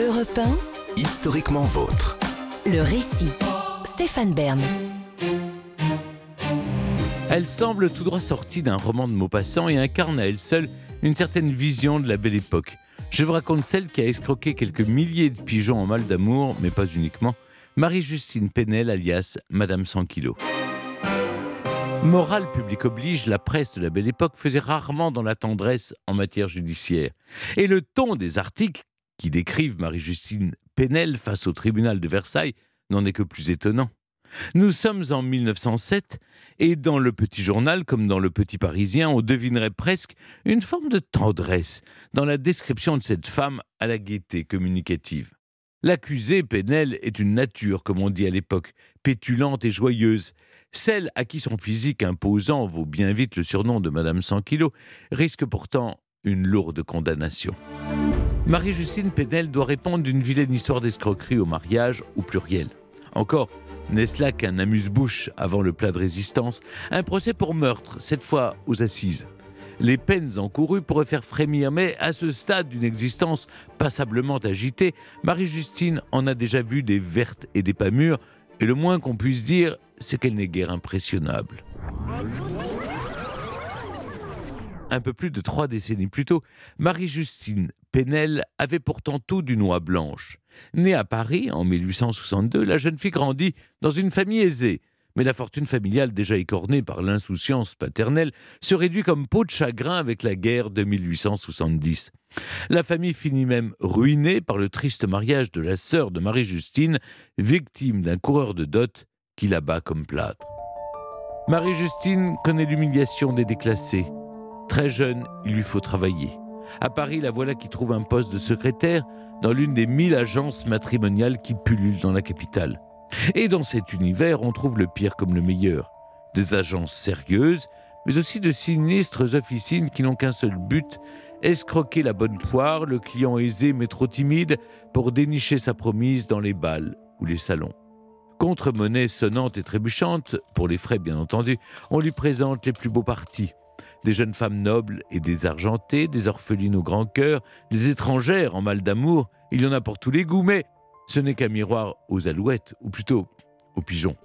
Europe 1, Historiquement vôtre. le récit. Stéphane Bern. Elle semble tout droit sortie d'un roman de Maupassant et incarne à elle seule une certaine vision de la belle époque. Je vous raconte celle qui a escroqué quelques milliers de pigeons en mal d'amour, mais pas uniquement, Marie-Justine Penel alias Madame 100 kilos. Morale publique oblige, la presse de la belle époque faisait rarement dans la tendresse en matière judiciaire. Et le ton des articles qui décrivent Marie-Justine Penel face au tribunal de Versailles n'en est que plus étonnant. Nous sommes en 1907 et dans le petit journal comme dans le petit parisien, on devinerait presque une forme de tendresse dans la description de cette femme à la gaieté communicative. L'accusée, Penel, est une nature, comme on dit à l'époque, pétulante et joyeuse. Celle à qui son physique imposant vaut bien vite le surnom de Madame 100 kilos risque pourtant une lourde condamnation. Marie-Justine Penel doit répondre d'une vilaine histoire d'escroquerie au mariage au pluriel. Encore, n'est-ce là qu'un amuse-bouche avant le plat de résistance? Un procès pour meurtre, cette fois aux assises. Les peines encourues pourraient faire frémir, mais à ce stade d'une existence passablement agitée, Marie-Justine en a déjà vu des vertes et des pas mûres, et le moins qu'on puisse dire, c'est qu'elle n'est guère impressionnable. Un peu plus de trois décennies plus tôt, Marie-Justine Penel avait pourtant tout d'une oie blanche. Née à Paris en 1862, la jeune fille grandit dans une famille aisée. Mais la fortune familiale, déjà écornée par l'insouciance paternelle, se réduit comme peau de chagrin avec la guerre de 1870. La famille finit même ruinée par le triste mariage de la sœur de Marie-Justine, victime d'un coureur de dot qui la bat comme plâtre. Marie-Justine connaît l'humiliation des déclassés. Très jeune, il lui faut travailler. À Paris, la voilà qui trouve un poste de secrétaire dans l'une des mille agences matrimoniales qui pullulent dans la capitale. Et dans cet univers, on trouve le pire comme le meilleur. Des agences sérieuses, mais aussi de sinistres officines qui n'ont qu'un seul but, escroquer la bonne poire, le client aisé mais trop timide, pour dénicher sa promise dans les balles ou les salons. Contre-monnaie sonnante et trébuchante, pour les frais bien entendu, on lui présente les plus beaux partis. Des jeunes femmes nobles et désargentées, des orphelines au grand cœur, des étrangères en mal d'amour, il y en a pour tous les goûts, mais ce n'est qu'un miroir aux alouettes, ou plutôt aux pigeons.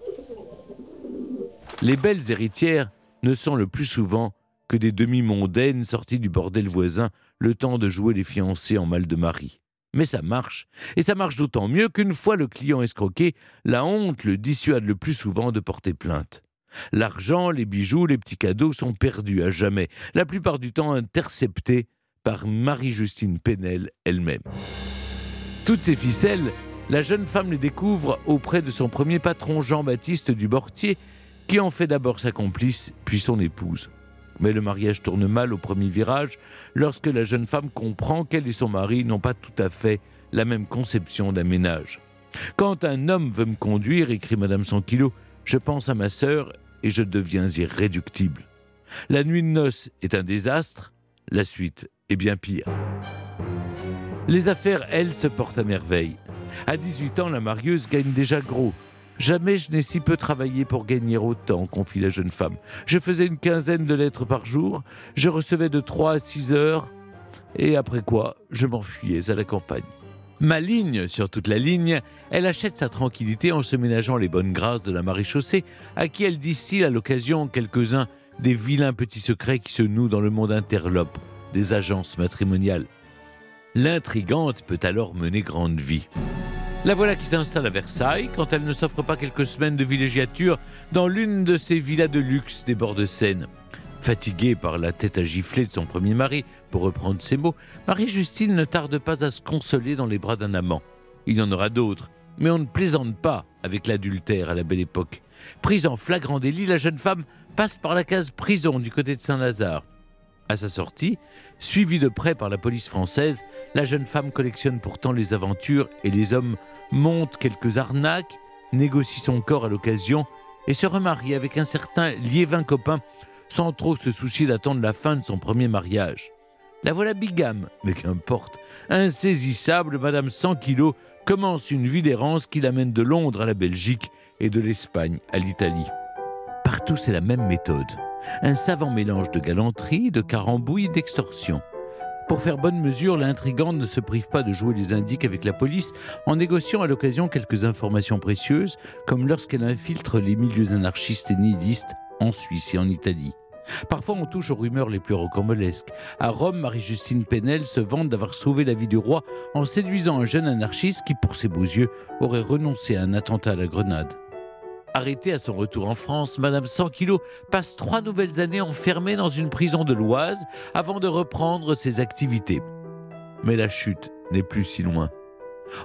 Les belles héritières ne sont le plus souvent que des demi-mondaines sorties du bordel voisin, le temps de jouer les fiancés en mal de mari. Mais ça marche, et ça marche d'autant mieux qu'une fois le client escroqué, la honte le dissuade le plus souvent de porter plainte. L'argent, les bijoux, les petits cadeaux sont perdus à jamais, la plupart du temps interceptés par Marie-Justine Penel elle-même. Toutes ces ficelles, la jeune femme les découvre auprès de son premier patron Jean-Baptiste Dubortier, qui en fait d'abord sa complice, puis son épouse. Mais le mariage tourne mal au premier virage lorsque la jeune femme comprend qu'elle et son mari n'ont pas tout à fait la même conception d'un ménage. Quand un homme veut me conduire, écrit Madame 100 kilos, je pense à ma sœur et je deviens irréductible. La nuit de noces est un désastre, la suite est bien pire. Les affaires, elles, se portent à merveille. À 18 ans, la marieuse gagne déjà gros. Jamais je n'ai si peu travaillé pour gagner autant, confie la jeune femme. Je faisais une quinzaine de lettres par jour, je recevais de 3 à 6 heures, et après quoi, je m'enfuyais à la campagne. Maligne sur toute la ligne, elle achète sa tranquillité en se ménageant les bonnes grâces de la maréchaussée, à qui elle distille à l'occasion quelques-uns des vilains petits secrets qui se nouent dans le monde interlope des agences matrimoniales. L'intrigante peut alors mener grande vie. La voilà qui s'installe à Versailles quand elle ne s'offre pas quelques semaines de villégiature dans l'une de ces villas de luxe des bords de Seine. Fatiguée par la tête à gifler de son premier mari, pour reprendre ses mots, Marie-Justine ne tarde pas à se consoler dans les bras d'un amant. Il y en aura d'autres, mais on ne plaisante pas avec l'adultère à la belle époque. Prise en flagrant délit, la jeune femme passe par la case prison du côté de Saint-Lazare. À sa sortie, suivie de près par la police française, la jeune femme collectionne pourtant les aventures et les hommes montent quelques arnaques, négocie son corps à l'occasion et se remarie avec un certain Liévin copain sans trop se soucier d'attendre la fin de son premier mariage. La voilà bigame, mais qu'importe. Insaisissable, Madame 100 kilos commence une vie d'errance qui l'amène de Londres à la Belgique et de l'Espagne à l'Italie. Partout, c'est la même méthode. Un savant mélange de galanterie, de carambouille, d'extorsion. Pour faire bonne mesure, l'intrigante ne se prive pas de jouer les indiques avec la police en négociant à l'occasion quelques informations précieuses, comme lorsqu'elle infiltre les milieux anarchistes et nihilistes en Suisse et en Italie. Parfois, on touche aux rumeurs les plus rocambolesques. À Rome, Marie-Justine Penel se vante d'avoir sauvé la vie du roi en séduisant un jeune anarchiste qui, pour ses beaux yeux, aurait renoncé à un attentat à la grenade. Arrêtée à son retour en France, Madame 100 kilos passe trois nouvelles années enfermée dans une prison de l'Oise avant de reprendre ses activités. Mais la chute n'est plus si loin.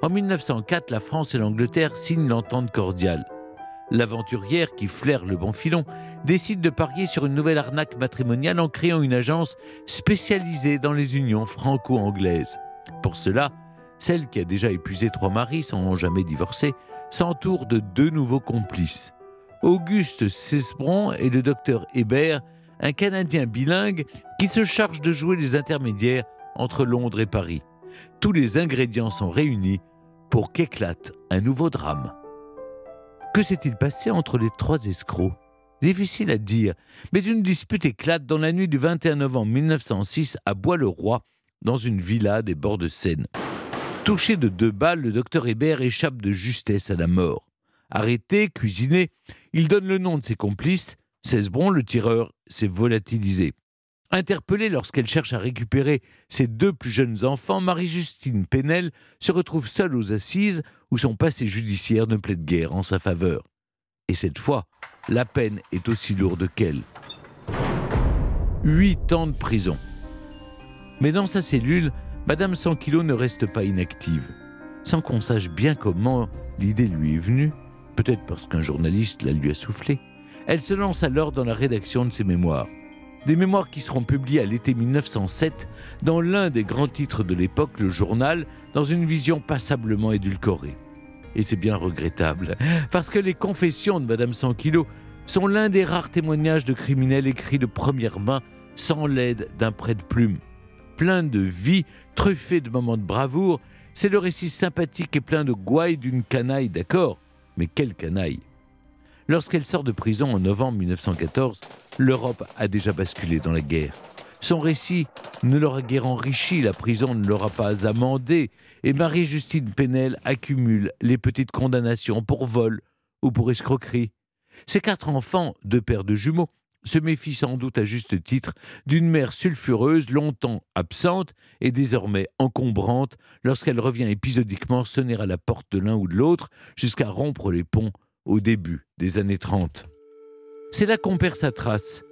En 1904, la France et l'Angleterre signent l'entente cordiale. L'aventurière, qui flaire le bon filon, décide de parier sur une nouvelle arnaque matrimoniale en créant une agence spécialisée dans les unions franco-anglaises. Pour cela, celle qui a déjà épuisé trois maris sans jamais divorcer s'entoure de deux nouveaux complices. Auguste Cesbron et le docteur Hébert, un Canadien bilingue qui se charge de jouer les intermédiaires entre Londres et Paris. Tous les ingrédients sont réunis pour qu'éclate un nouveau drame. Que s'est-il passé entre les trois escrocs? Difficile à dire, mais une dispute éclate dans la nuit du 21 novembre 1906 à Bois-le-Roi, dans une villa des bords de Seine. Touché de deux balles, le docteur Hébert échappe de justesse à la mort. Arrêté, cuisiné, il donne le nom de ses complices. Cesbron, le tireur, s'est volatilisé. Interpellée lorsqu'elle cherche à récupérer ses deux plus jeunes enfants, Marie-Justine Penel se retrouve seule aux assises où son passé judiciaire ne plaide guère en sa faveur. Et cette fois, la peine est aussi lourde qu'elle. Huit ans de prison. Mais dans sa cellule, Madame 100 kilos ne reste pas inactive. Sans qu'on sache bien comment l'idée lui est venue, peut-être parce qu'un journaliste la lui a soufflé, elle se lance alors dans la rédaction de ses mémoires. Des mémoires qui seront publiées à l'été 1907 dans l'un des grands titres de l'époque, le journal, dans une vision passablement édulcorée. Et c'est bien regrettable, parce que les confessions de Madame 100 kilos sont l'un des rares témoignages de criminels écrits de première main sans l'aide d'un prêt de plume. Plein de vie, truffé de moments de bravoure, c'est le récit sympathique et plein de gouaille d'une canaille, d'accord, mais quelle canaille? Lorsqu'elle sort de prison en novembre 1914, l'Europe a déjà basculé dans la guerre. Son récit ne l'aura guère enrichi, la prison ne l'aura pas amendé, et Marie-Justine Penel accumule les petites condamnations pour vol ou pour escroquerie. Ses quatre enfants, deux pères de jumeaux, se méfient sans doute à juste titre d'une mère sulfureuse, longtemps absente et désormais encombrante, lorsqu'elle revient épisodiquement sonner à la porte de l'un ou de l'autre, jusqu'à rompre les ponts au début des années 30. C'est là qu'on perd sa trace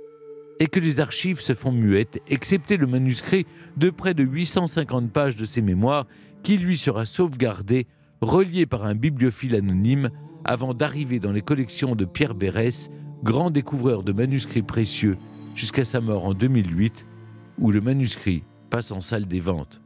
et que les archives se font muettes, excepté le manuscrit de près de 850 pages de ses mémoires qui lui sera sauvegardé, relié par un bibliophile anonyme, avant d'arriver dans les collections de Pierre Bérès, grand découvreur de manuscrits précieux, jusqu'à sa mort en 2008, où le manuscrit passe en salle des ventes.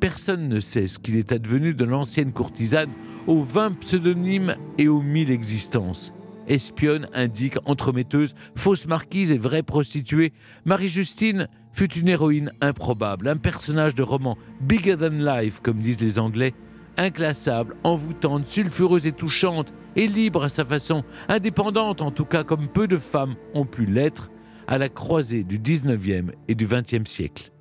Personne ne sait ce qu'il est advenu de l'ancienne courtisane aux vingt pseudonymes et aux mille existences. Espionne, indique, entremetteuse, fausse marquise et vraie prostituée, Marie-Justine fut une héroïne improbable, un personnage de roman bigger than life, comme disent les Anglais, inclassable, envoûtante, sulfureuse et touchante, et libre à sa façon, indépendante en tout cas comme peu de femmes ont pu l'être, à la croisée du 19e et du 20e siècle.